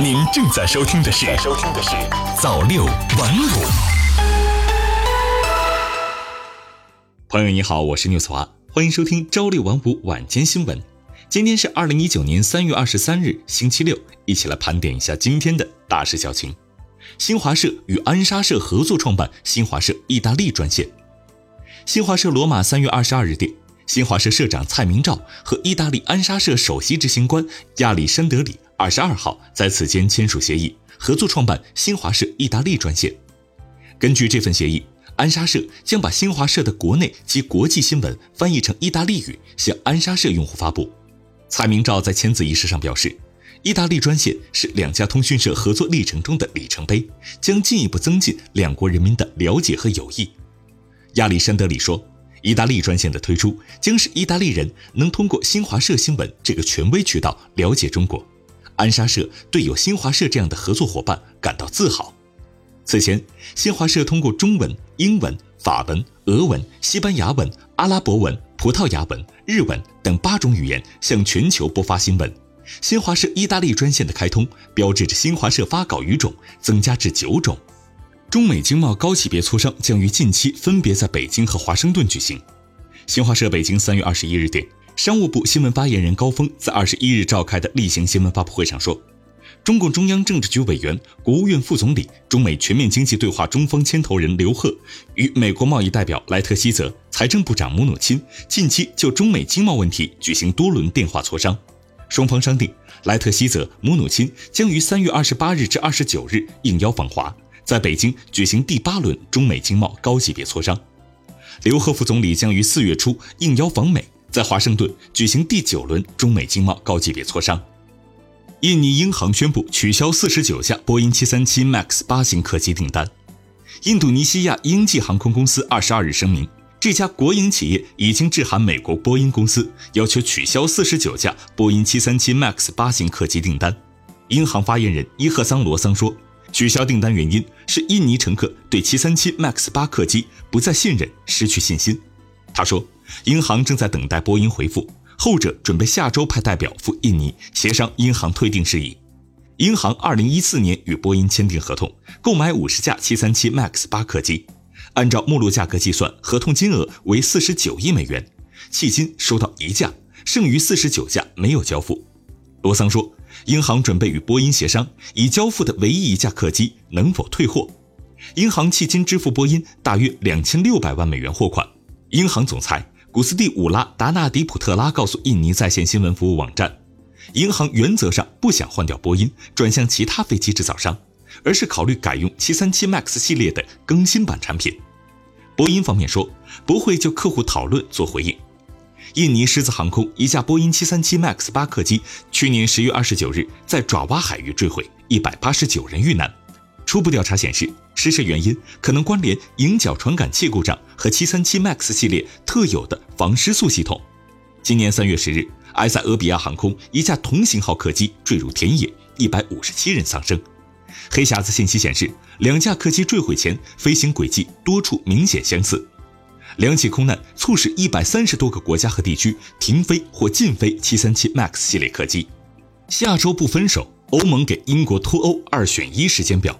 您正在收听的是《收听的是早六晚五》。朋友你好，我是牛子华，欢迎收听朝六晚五晚间新闻。今天是二零一九年三月二十三日，星期六，一起来盘点一下今天的大事小情。新华社与安莎社合作创办新华社意大利专线。新华社罗马三月二十二日电。新华社社长蔡明照和意大利安莎社首席执行官亚历山德里二十二号在此间签署协议，合作创办新华社意大利专线。根据这份协议，安莎社将把新华社的国内及国际新闻翻译成意大利语，向安莎社用户发布。蔡明照在签字仪式上表示，意大利专线是两家通讯社合作历程中的里程碑，将进一步增进两国人民的了解和友谊。亚历山德里说。意大利专线的推出，将使意大利人能通过新华社新闻这个权威渠道了解中国。安莎社对有新华社这样的合作伙伴感到自豪。此前，新华社通过中文、英文、法文、俄文、西班牙文、阿拉伯文、葡萄牙文、日文等八种语言向全球播发新闻。新华社意大利专线的开通，标志着新华社发稿语种增加至九种。中美经贸高级别磋商将于近期分别在北京和华盛顿举行。新华社北京三月二十一日电，商务部新闻发言人高峰在二十一日召开的例行新闻发布会上说，中共中央政治局委员、国务院副总理、中美全面经济对话中方牵头人刘鹤与美国贸易代表莱特希泽、财政部长姆努钦近期就中美经贸问题举行多轮电话磋商，双方商定，莱特希泽、姆努钦将于三月二十八日至二十九日应邀访华。在北京举行第八轮中美经贸高级别磋商，刘鹤副总理将于四月初应邀访美，在华盛顿举行第九轮中美经贸高级别磋商。印尼英航宣布取消四十九架波音七三七 MAX 八型客机订单。印度尼西亚英际航空公司二十二日声明，这家国营企业已经致函美国波音公司，要求取消四十九架波音七三七 MAX 八型客机订单。英航发言人伊赫桑罗桑说。取消订单原因是印尼乘客对737 MAX 八客机不再信任，失去信心。他说，银行正在等待波音回复，后者准备下周派代表赴印尼协商银行退订事宜。银行2014年与波音签订合同，购买50架737 MAX 八客机，按照目录价格计算，合同金额为49亿美元，迄今收到一架，剩余49架没有交付。罗桑说。银行准备与波音协商，已交付的唯一一架客机能否退货。银行迄今支付波音大约两千六百万美元货款。银行总裁古斯蒂乌拉达纳迪普特拉告诉印尼在线新闻服务网站，银行原则上不想换掉波音，转向其他飞机制造商，而是考虑改用737 MAX 系列的更新版产品。波音方面说不会就客户讨论做回应。印尼狮子航空一架波音737 MAX 八客机，去年十月二十九日在爪哇海域坠毁，一百八十九人遇难。初步调查显示，失事原因可能关联迎角传感器故障和737 MAX 系列特有的防失速系统。今年三月十日，埃塞俄比亚航空一架同型号客机坠入田野，一百五十七人丧生。黑匣子信息显示，两架客机坠毁前飞行轨迹多处明显相似。两起空难促使一百三十多个国家和地区停飞或禁飞737 MAX 系列客机。下周不分手，欧盟给英国脱欧二选一时间表。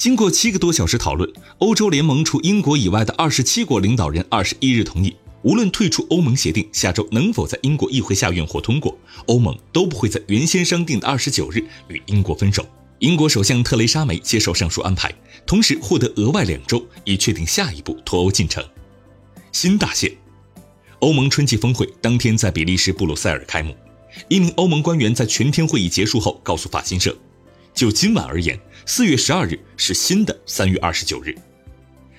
经过七个多小时讨论，欧洲联盟除英国以外的二十七国领导人二十一日同意，无论退出欧盟协定下周能否在英国议会下院或通过，欧盟都不会在原先商定的二十九日与英国分手。英国首相特蕾莎梅接受上述安排，同时获得额外两周，以确定下一步脱欧进程。新大限，欧盟春季峰会当天在比利时布鲁塞尔开幕。一名欧盟官员在全天会议结束后告诉法新社：“就今晚而言，四月十二日是新的三月二十九日。”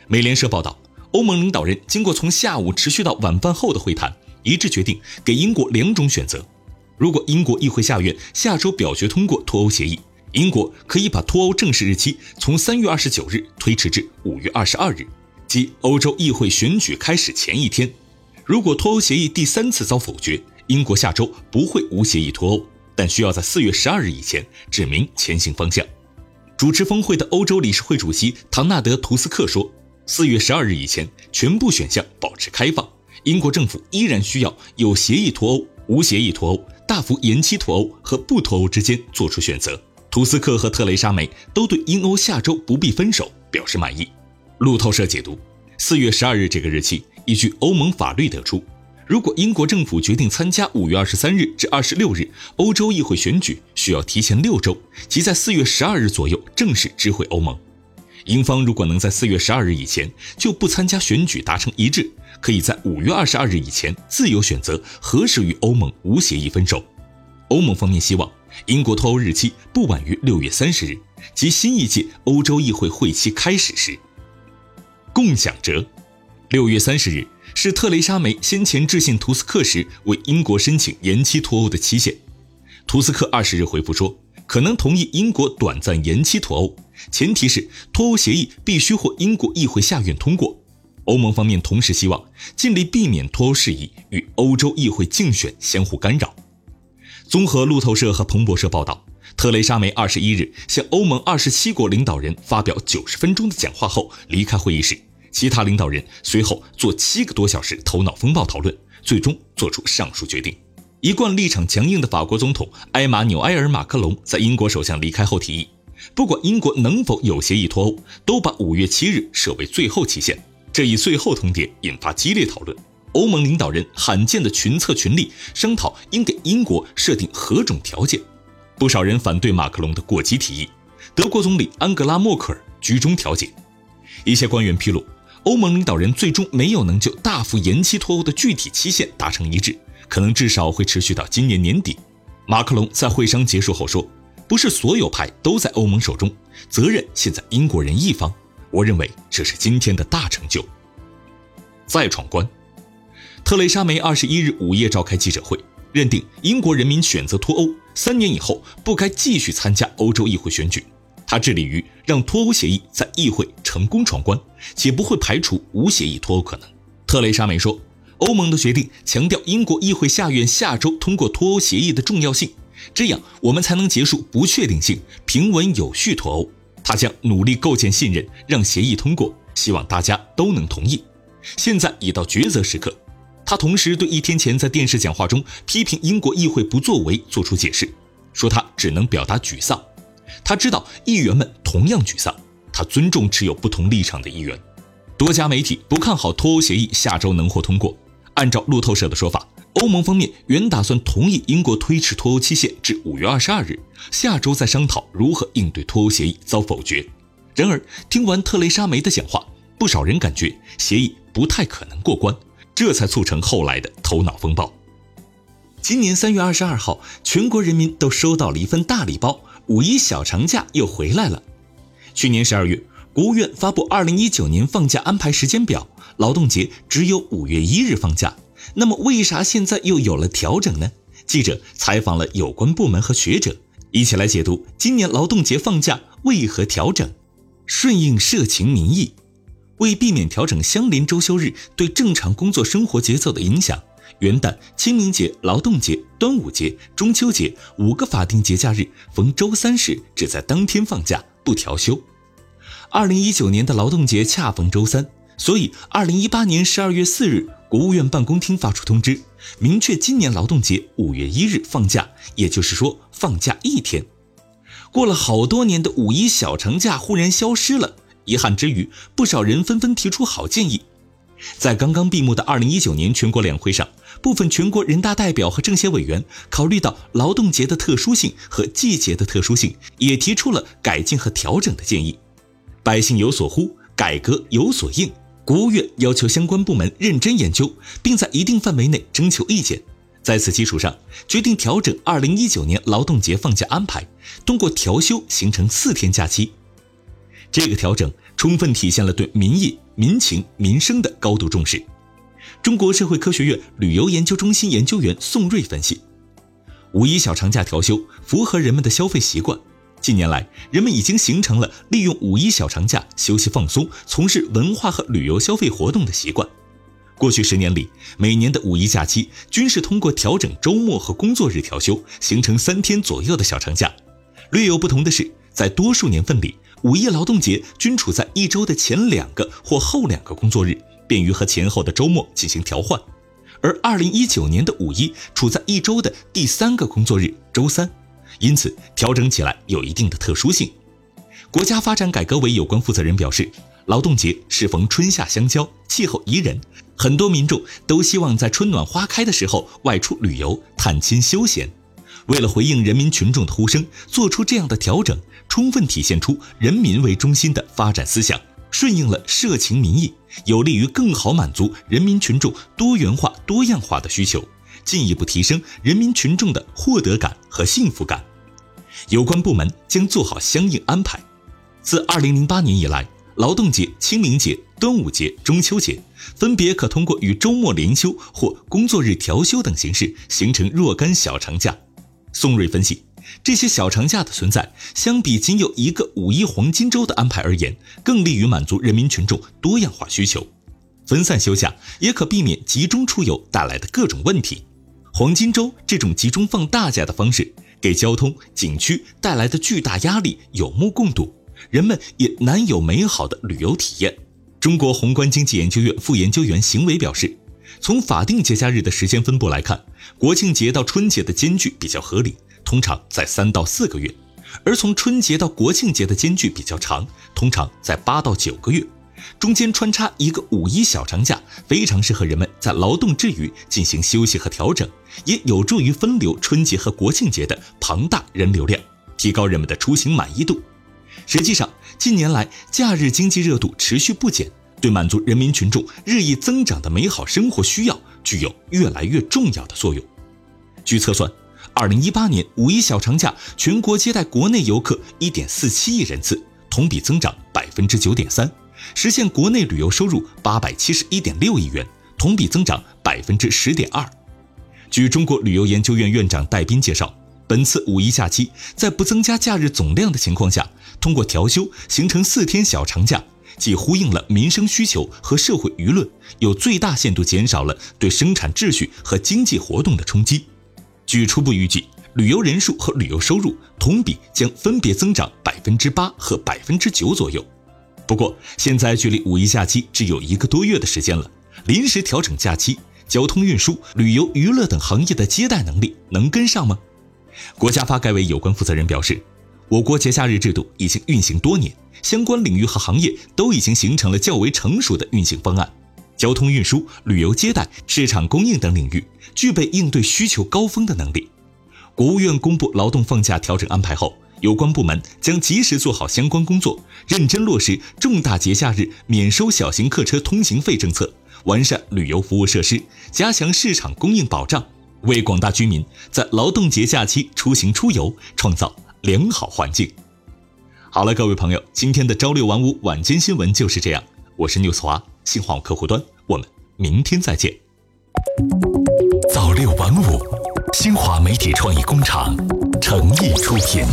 美联社报道，欧盟领导人经过从下午持续到晚饭后的会谈，一致决定给英国两种选择：如果英国议会下院下周表决通过脱欧协议，英国可以把脱欧正式日期从三月二十九日推迟至五月二十二日。即欧洲议会选举开始前一天，如果脱欧协议第三次遭否决，英国下周不会无协议脱欧，但需要在四月十二日以前指明前行方向。主持峰会的欧洲理事会主席唐纳德·图斯克说：“四月十二日以前，全部选项保持开放，英国政府依然需要有协议脱欧、无协议脱欧、大幅延期脱欧和不脱欧之间做出选择。图斯克和特蕾莎梅都对英欧下周不必分手表示满意。路透社解读，四月十二日这个日期依据欧盟法律得出，如果英国政府决定参加五月二十三日至二十六日欧洲议会选举，需要提前六周，即在四月十二日左右正式知会欧盟。英方如果能在四月十二日以前就不参加选举达成一致，可以在五月二十二日以前自由选择何时与欧盟无协议分手。欧盟方面希望。英国脱欧日期不晚于六月三十日，即新一届欧洲议会会期开始时。共享折，六月三十日是特蕾莎梅先前致信图斯克时为英国申请延期脱欧的期限。图斯克二十日回复说，可能同意英国短暂延期脱欧，前提是脱欧协议必须获英国议会下院通过。欧盟方面同时希望尽力避免脱欧事宜与欧洲议会竞选相互干扰。综合路透社和彭博社报道，特蕾莎梅二十一日向欧盟二十七国领导人发表九十分钟的讲话后离开会议室，其他领导人随后做七个多小时头脑风暴讨论，最终做出上述决定。一贯立场强硬的法国总统埃马纽埃尔·马克龙在英国首相离开后提议，不管英国能否有协议脱欧，都把五月七日设为最后期限。这一最后通牒引发激烈讨论。欧盟领导人罕见的群策群力，商讨应给英国设定何种条件。不少人反对马克龙的过激提议，德国总理安格拉·默克尔居中调解。一些官员披露，欧盟领导人最终没有能就大幅延期脱欧的具体期限达成一致，可能至少会持续到今年年底。马克龙在会商结束后说：“不是所有牌都在欧盟手中，责任现在英国人一方。我认为这是今天的大成就。”再闯关。特蕾莎梅二十一日午夜召开记者会，认定英国人民选择脱欧，三年以后不该继续参加欧洲议会选举。他致力于让脱欧协议在议会成功闯关，且不会排除无协议脱欧可能。特蕾莎梅说：“欧盟的决定强调英国议会下院下周通过脱欧协议的重要性，这样我们才能结束不确定性，平稳有序脱欧。他将努力构建信任，让协议通过，希望大家都能同意。现在已到抉择时刻。”他同时对一天前在电视讲话中批评英国议会不作为做出解释，说他只能表达沮丧。他知道议员们同样沮丧，他尊重持有不同立场的议员。多家媒体不看好脱欧协议下周能获通过。按照路透社的说法，欧盟方面原打算同意英国推迟脱欧期限至五月二十二日，下周再商讨如何应对脱欧协议遭否决。然而，听完特蕾莎梅的讲话，不少人感觉协议不太可能过关。这才促成后来的头脑风暴。今年三月二十二号，全国人民都收到了一份大礼包，五一小长假又回来了。去年十二月，国务院发布二零一九年放假安排时间表，劳动节只有五月一日放假。那么，为啥现在又有了调整呢？记者采访了有关部门和学者，一起来解读今年劳动节放假为何调整，顺应社情民意。为避免调整相邻周休日对正常工作生活节奏的影响，元旦、清明节、劳动节、端午节、中秋节五个法定节假日逢周三时只在当天放假，不调休。二零一九年的劳动节恰逢周三，所以二零一八年十二月四日，国务院办公厅发出通知，明确今年劳动节五月一日放假，也就是说放假一天。过了好多年的五一小长假忽然消失了。遗憾之余，不少人纷纷提出好建议。在刚刚闭幕的2019年全国两会上，部分全国人大代表和政协委员考虑到劳动节的特殊性和季节的特殊性，也提出了改进和调整的建议。百姓有所呼，改革有所应。国务院要求相关部门认真研究，并在一定范围内征求意见。在此基础上，决定调整2019年劳动节放假安排，通过调休形成四天假期。这个调整充分体现了对民意、民情、民生的高度重视。中国社会科学院旅游研究中心研究员宋瑞分析，五一小长假调休符合人们的消费习惯。近年来，人们已经形成了利用五一小长假休息放松、从事文化和旅游消费活动的习惯。过去十年里，每年的五一假期均是通过调整周末和工作日调休，形成三天左右的小长假。略有不同的是，在多数年份里。五一劳动节均处在一周的前两个或后两个工作日，便于和前后的周末进行调换；而二零一九年的五一处在一周的第三个工作日，周三，因此调整起来有一定的特殊性。国家发展改革委有关负责人表示，劳动节适逢春夏相交，气候宜人，很多民众都希望在春暖花开的时候外出旅游、探亲休闲。为了回应人民群众的呼声，做出这样的调整，充分体现出人民为中心的发展思想，顺应了社情民意，有利于更好满足人民群众多元化、多样化的需求，进一步提升人民群众的获得感和幸福感。有关部门将做好相应安排。自2008年以来，劳动节、清明节、端午节、中秋节分别可通过与周末连休或工作日调休等形式形成若干小长假。宋瑞分析，这些小长假的存在，相比仅有一个五一黄金周的安排而言，更利于满足人民群众多样化需求。分散休假也可避免集中出游带来的各种问题。黄金周这种集中放大假的方式，给交通、景区带来的巨大压力有目共睹，人们也难有美好的旅游体验。中国宏观经济研究院副研究员邢伟表示。从法定节假日的时间分布来看，国庆节到春节的间距比较合理，通常在三到四个月；而从春节到国庆节的间距比较长，通常在八到九个月。中间穿插一个五一小长假，非常适合人们在劳动之余进行休息和调整，也有助于分流春节和国庆节的庞大人流量，提高人们的出行满意度。实际上，近年来假日经济热度持续不减。对满足人民群众日益增长的美好生活需要，具有越来越重要的作用。据测算，二零一八年五一小长假，全国接待国内游客一点四七亿人次，同比增长百分之九点三，实现国内旅游收入八百七十一点六亿元，同比增长百分之十点二。据中国旅游研究院院长戴斌介绍，本次五一假期在不增加假日总量的情况下，通过调休形成四天小长假。既呼应了民生需求和社会舆论，又最大限度减少了对生产秩序和经济活动的冲击。据初步预计，旅游人数和旅游收入同比将分别增长百分之八和百分之九左右。不过，现在距离五一假期只有一个多月的时间了，临时调整假期，交通运输、旅游娱乐等行业的接待能力能跟上吗？国家发改委有关负责人表示，我国节假日制度已经运行多年。相关领域和行业都已经形成了较为成熟的运行方案，交通运输、旅游接待、市场供应等领域具备应对需求高峰的能力。国务院公布劳动放假调整安排后，有关部门将及时做好相关工作，认真落实重大节假日免收小型客车通行费政策，完善旅游服务设施，加强市场供应保障，为广大居民在劳动节假期出行出游创造良好环境。好了，各位朋友，今天的朝六晚五晚间新闻就是这样。我是 news 华，新华客户端，我们明天再见。早六晚五，新华媒体创意工厂诚意出品。